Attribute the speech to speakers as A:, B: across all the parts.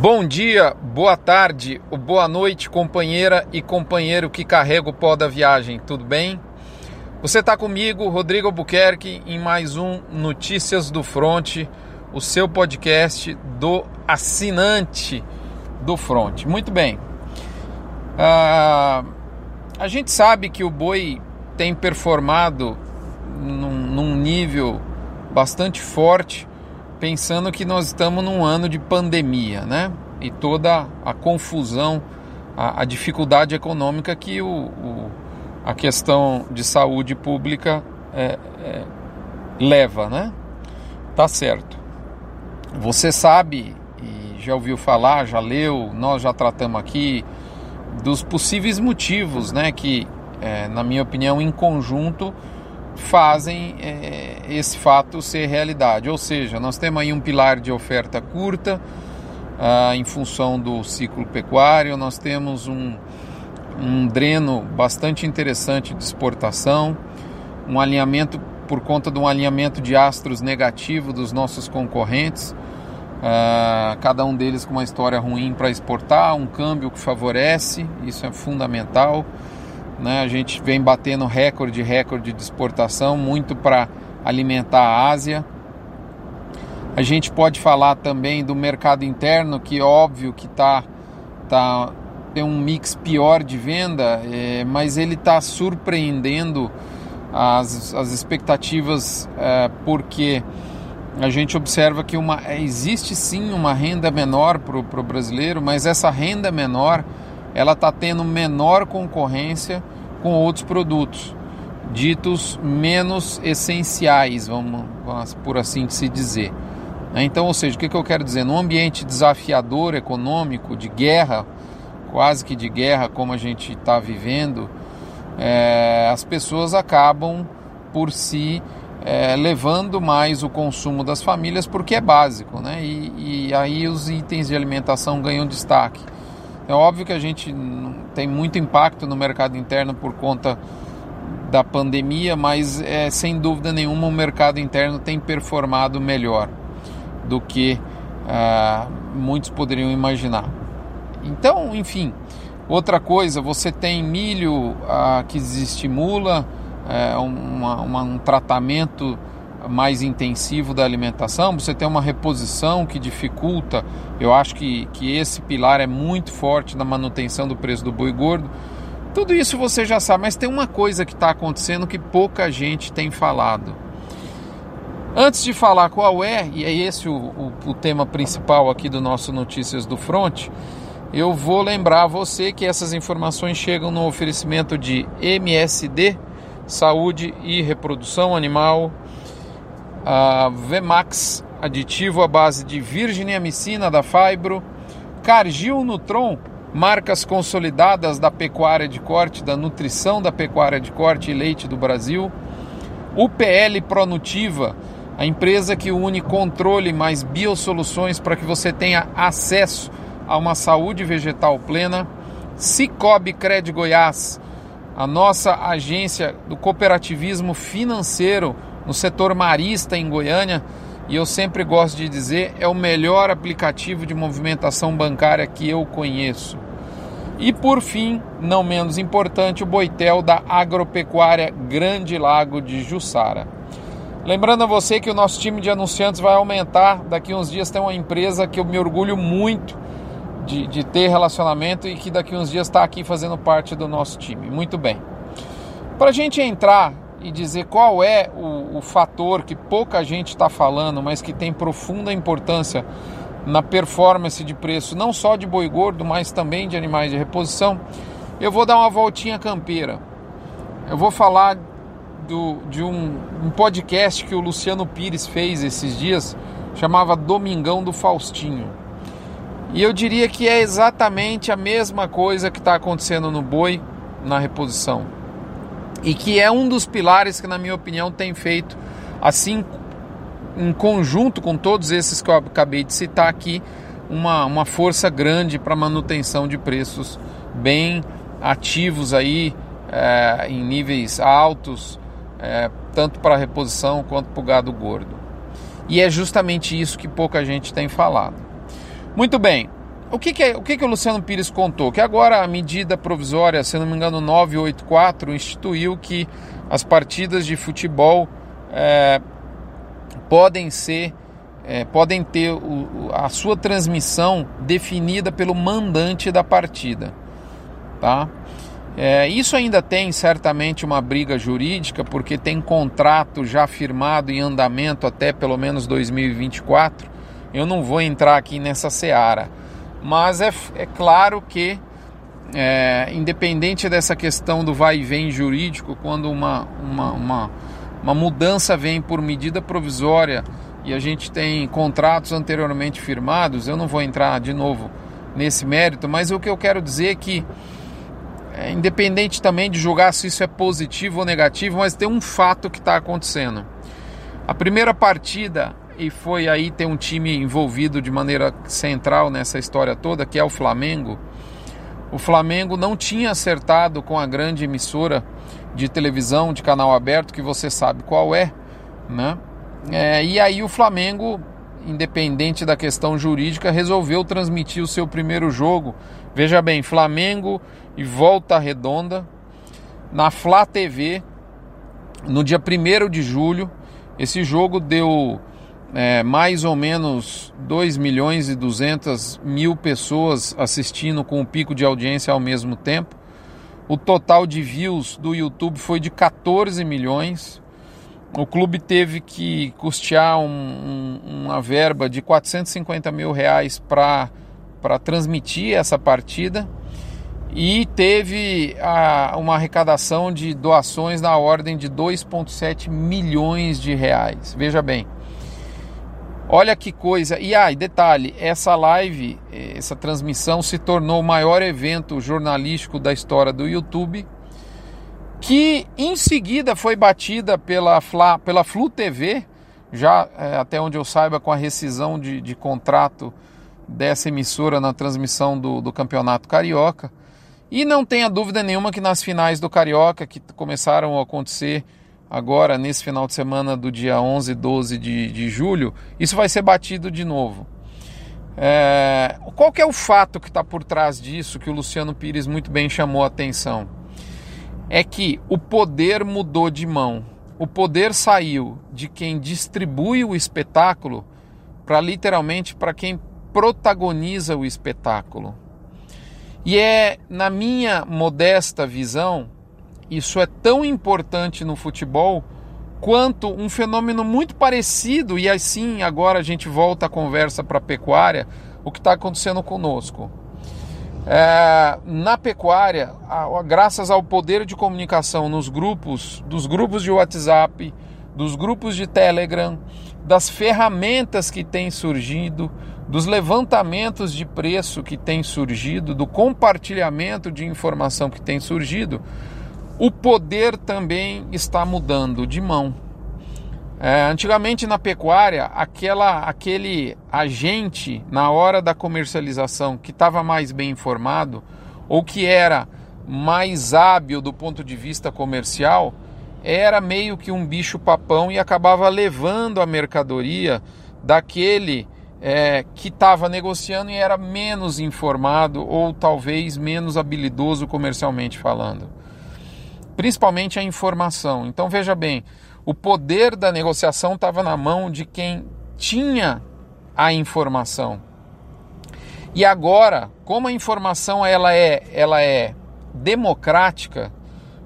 A: Bom dia, boa tarde ou boa noite, companheira e companheiro que carrega o pó da viagem, tudo bem? Você está comigo, Rodrigo Albuquerque, em mais um Notícias do Fronte, o seu podcast do assinante do Fronte. Muito bem. Uh, a gente sabe que o boi tem performado num, num nível bastante forte pensando que nós estamos num ano de pandemia, né? E toda a confusão, a, a dificuldade econômica que o, o, a questão de saúde pública é, é, leva, né? Tá certo. Você sabe e já ouviu falar, já leu, nós já tratamos aqui dos possíveis motivos, né? Que, é, na minha opinião, em conjunto fazem é, esse fato ser realidade. Ou seja, nós temos aí um pilar de oferta curta ah, em função do ciclo pecuário, nós temos um, um dreno bastante interessante de exportação, um alinhamento por conta de um alinhamento de astros negativo dos nossos concorrentes. Uh, cada um deles com uma história ruim para exportar, um câmbio que favorece, isso é fundamental. Né? A gente vem batendo recorde, recorde de exportação, muito para alimentar a Ásia. A gente pode falar também do mercado interno, que óbvio que tá, tá tem um mix pior de venda, é, mas ele está surpreendendo as, as expectativas, é, porque a gente observa que uma, existe sim uma renda menor para o brasileiro, mas essa renda menor ela está tendo menor concorrência com outros produtos ditos menos essenciais, vamos, por assim se dizer. Né? Então, ou seja, o que, que eu quero dizer? Num ambiente desafiador econômico, de guerra, quase que de guerra como a gente está vivendo, é, as pessoas acabam por si é, levando mais o consumo das famílias porque é básico, né? E, e aí os itens de alimentação ganham destaque. É óbvio que a gente tem muito impacto no mercado interno por conta da pandemia, mas é, sem dúvida nenhuma o mercado interno tem performado melhor do que uh, muitos poderiam imaginar. Então, enfim, outra coisa, você tem milho uh, que desestimula uh, uma, uma, um tratamento mais intensivo da alimentação, você tem uma reposição que dificulta. Eu acho que, que esse pilar é muito forte na manutenção do preço do boi gordo. Tudo isso você já sabe, mas tem uma coisa que está acontecendo que pouca gente tem falado. Antes de falar qual é, e é esse o, o, o tema principal aqui do nosso Notícias do Front, eu vou lembrar você que essas informações chegam no oferecimento de MSD, Saúde e Reprodução Animal, a Vemax, aditivo à base de virginiamicina da Fibro, Cargil Nutron, marcas consolidadas da pecuária de corte, da nutrição da pecuária de corte e leite do Brasil, UPL Pronutiva, a empresa que une controle mais biosoluções para que você tenha acesso a uma saúde vegetal plena, Cicobi Cred Goiás, a nossa agência do cooperativismo financeiro no setor marista em Goiânia, e eu sempre gosto de dizer, é o melhor aplicativo de movimentação bancária que eu conheço. E por fim, não menos importante, o Boitel da Agropecuária Grande Lago de Jussara. Lembrando a você que o nosso time de anunciantes vai aumentar. Daqui uns dias tem uma empresa que eu me orgulho muito de, de ter relacionamento e que daqui uns dias está aqui fazendo parte do nosso time. Muito bem. Para a gente entrar e dizer qual é o, o fator que pouca gente está falando, mas que tem profunda importância na performance de preço, não só de boi gordo, mas também de animais de reposição, eu vou dar uma voltinha campeira. Eu vou falar do, de um, um podcast que o Luciano Pires fez esses dias, chamava Domingão do Faustinho. E eu diria que é exatamente a mesma coisa que está acontecendo no boi na reposição e que é um dos pilares que, na minha opinião, tem feito, assim, em conjunto com todos esses que eu acabei de citar aqui, uma, uma força grande para manutenção de preços bem ativos aí, é, em níveis altos, é, tanto para reposição quanto para o gado gordo. E é justamente isso que pouca gente tem falado. Muito bem, o que, que, é, o, que, que o Luciano Pires contou? Que agora a medida provisória, se não me engano, 984, instituiu que as partidas de futebol é, podem ser é, podem ter o, a sua transmissão definida pelo mandante da partida, tá? É, isso ainda tem certamente uma briga jurídica, porque tem contrato já firmado em andamento até pelo menos 2024. Eu não vou entrar aqui nessa seara, mas é, é claro que, é, independente dessa questão do vai e vem jurídico, quando uma, uma, uma, uma mudança vem por medida provisória e a gente tem contratos anteriormente firmados, eu não vou entrar de novo nesse mérito, mas o que eu quero dizer é que é, independente também de julgar se isso é positivo ou negativo, mas tem um fato que está acontecendo. A primeira partida, e foi aí tem um time envolvido de maneira central nessa história toda, que é o Flamengo. O Flamengo não tinha acertado com a grande emissora de televisão de canal aberto, que você sabe qual é, né? É, e aí o Flamengo, independente da questão jurídica, resolveu transmitir o seu primeiro jogo. Veja bem, Flamengo e Volta Redonda na Flá TV no dia 1 de julho. Esse jogo deu é, mais ou menos 2 milhões e 200 mil pessoas assistindo com o pico de audiência ao mesmo tempo. O total de views do YouTube foi de 14 milhões. O clube teve que custear um, um, uma verba de 450 mil reais para transmitir essa partida e teve a, uma arrecadação de doações na ordem de 2,7 milhões de reais. Veja bem, olha que coisa. E aí, ah, detalhe: essa live, essa transmissão se tornou o maior evento jornalístico da história do YouTube, que em seguida foi batida pela, Fla, pela Flu TV, já é, até onde eu saiba, com a rescisão de, de contrato dessa emissora na transmissão do, do Campeonato Carioca. E não tenha dúvida nenhuma que nas finais do Carioca, que começaram a acontecer agora nesse final de semana do dia 11 e 12 de, de julho, isso vai ser batido de novo. É, qual que é o fato que está por trás disso que o Luciano Pires muito bem chamou a atenção? É que o poder mudou de mão. O poder saiu de quem distribui o espetáculo para literalmente para quem protagoniza o espetáculo. E é, na minha modesta visão, isso é tão importante no futebol quanto um fenômeno muito parecido, e assim agora a gente volta a conversa para a pecuária, o que está acontecendo conosco. É, na pecuária, a, a, graças ao poder de comunicação nos grupos, dos grupos de WhatsApp, dos grupos de Telegram, das ferramentas que têm surgido, dos levantamentos de preço que tem surgido, do compartilhamento de informação que tem surgido, o poder também está mudando de mão. É, antigamente na pecuária, aquela, aquele agente na hora da comercialização que estava mais bem informado ou que era mais hábil do ponto de vista comercial, era meio que um bicho papão e acabava levando a mercadoria daquele é, que estava negociando e era menos informado ou talvez menos habilidoso comercialmente falando. Principalmente a informação. Então veja bem, o poder da negociação estava na mão de quem tinha a informação. E agora, como a informação ela é, ela é democrática,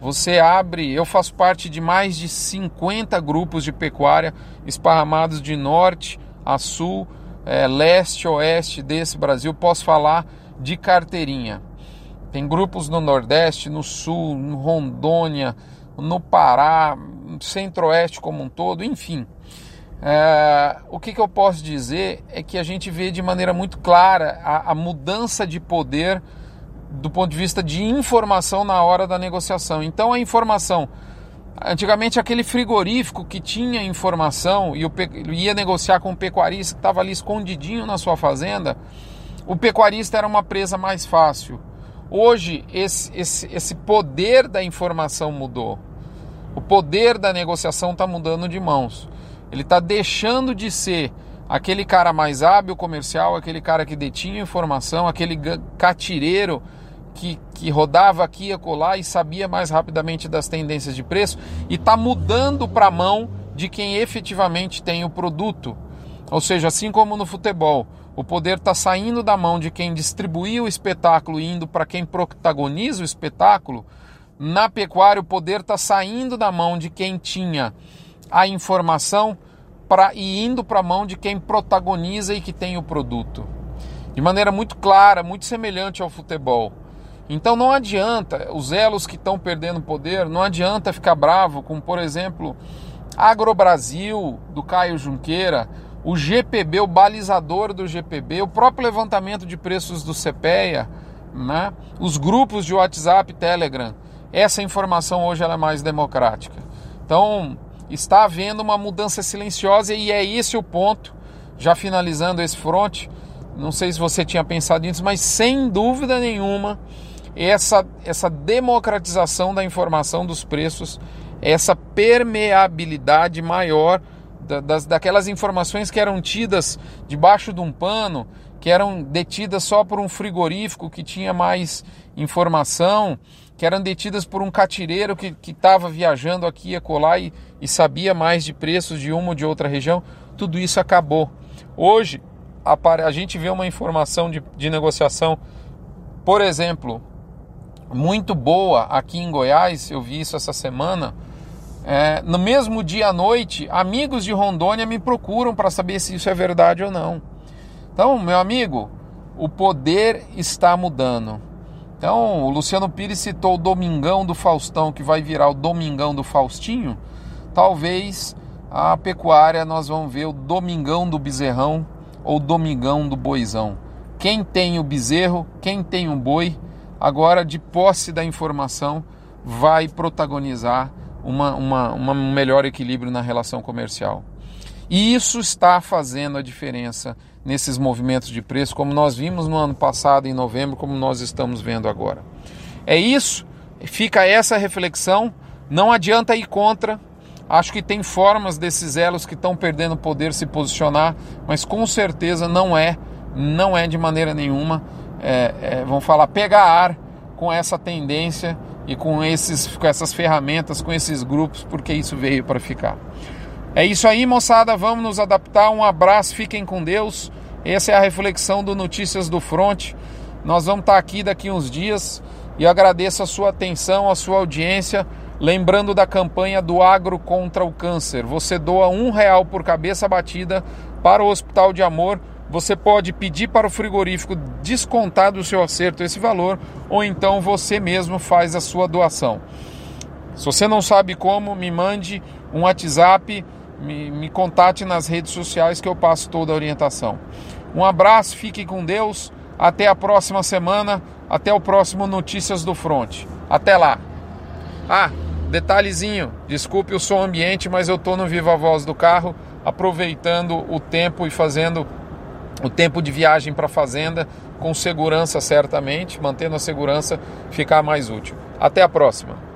A: você abre, eu faço parte de mais de 50 grupos de pecuária esparramados de norte a sul é, leste, oeste desse Brasil, posso falar de carteirinha. Tem grupos no Nordeste, no Sul, no Rondônia, no Pará, Centro-Oeste como um todo, enfim. É, o que, que, eu posso dizer é que a gente vê de maneira muito clara a, a mudança de poder do ponto de vista de informação na hora da negociação. Então a informação Antigamente, aquele frigorífico que tinha informação e o, ia negociar com o pecuarista que estava ali escondidinho na sua fazenda, o pecuarista era uma presa mais fácil. Hoje, esse, esse, esse poder da informação mudou. O poder da negociação está mudando de mãos. Ele está deixando de ser aquele cara mais hábil comercial, aquele cara que detinha informação, aquele catireiro que, que rodava aqui e acolá e sabia mais rapidamente das tendências de preço e está mudando para a mão de quem efetivamente tem o produto. Ou seja, assim como no futebol, o poder está saindo da mão de quem distribuía o espetáculo e indo para quem protagoniza o espetáculo, na pecuária o poder está saindo da mão de quem tinha a informação pra, e indo para a mão de quem protagoniza e que tem o produto. De maneira muito clara, muito semelhante ao futebol. Então não adianta, os elos que estão perdendo poder, não adianta ficar bravo com, por exemplo, Agrobrasil, do Caio Junqueira, o GPB, o balizador do GPB, o próprio levantamento de preços do CPEA, né? os grupos de WhatsApp, Telegram. Essa informação hoje é mais democrática. Então, está havendo uma mudança silenciosa e é esse o ponto, já finalizando esse front. Não sei se você tinha pensado nisso, mas sem dúvida nenhuma, essa, essa democratização da informação dos preços, essa permeabilidade maior das, daquelas informações que eram tidas debaixo de um pano, que eram detidas só por um frigorífico que tinha mais informação, que eram detidas por um catireiro que estava viajando aqui e acolá e, e sabia mais de preços de uma ou de outra região, tudo isso acabou. Hoje, a, a gente vê uma informação de, de negociação, por exemplo, muito boa aqui em Goiás, eu vi isso essa semana. É, no mesmo dia à noite, amigos de Rondônia me procuram para saber se isso é verdade ou não. Então, meu amigo, o poder está mudando. Então, o Luciano Pires citou o Domingão do Faustão, que vai virar o Domingão do Faustinho. Talvez a pecuária nós vamos ver o Domingão do Bezerrão ou Domingão do Boizão. Quem tem o bezerro, quem tem o boi, agora de posse da informação, vai protagonizar uma, uma, uma melhor equilíbrio na relação comercial. E isso está fazendo a diferença nesses movimentos de preço, como nós vimos no ano passado, em novembro, como nós estamos vendo agora. É isso, fica essa reflexão. Não adianta ir contra. Acho que tem formas desses elos que estão perdendo poder se posicionar, mas com certeza não é, não é de maneira nenhuma é, é, vamos falar, pegar ar com essa tendência e com, esses, com essas ferramentas, com esses grupos, porque isso veio para ficar. É isso aí, moçada. Vamos nos adaptar. Um abraço, fiquem com Deus. Essa é a reflexão do Notícias do Front. Nós vamos estar aqui daqui uns dias e agradeço a sua atenção, a sua audiência. Lembrando da campanha do Agro contra o Câncer. Você doa um real por cabeça batida para o Hospital de Amor você pode pedir para o frigorífico descontar do seu acerto esse valor ou então você mesmo faz a sua doação. Se você não sabe como, me mande um WhatsApp, me, me contate nas redes sociais que eu passo toda a orientação. Um abraço, fique com Deus, até a próxima semana, até o próximo Notícias do Front. Até lá! Ah, detalhezinho, desculpe o som ambiente, mas eu estou no Viva Voz do carro, aproveitando o tempo e fazendo o tempo de viagem para a fazenda com segurança certamente, mantendo a segurança ficar mais útil. Até a próxima.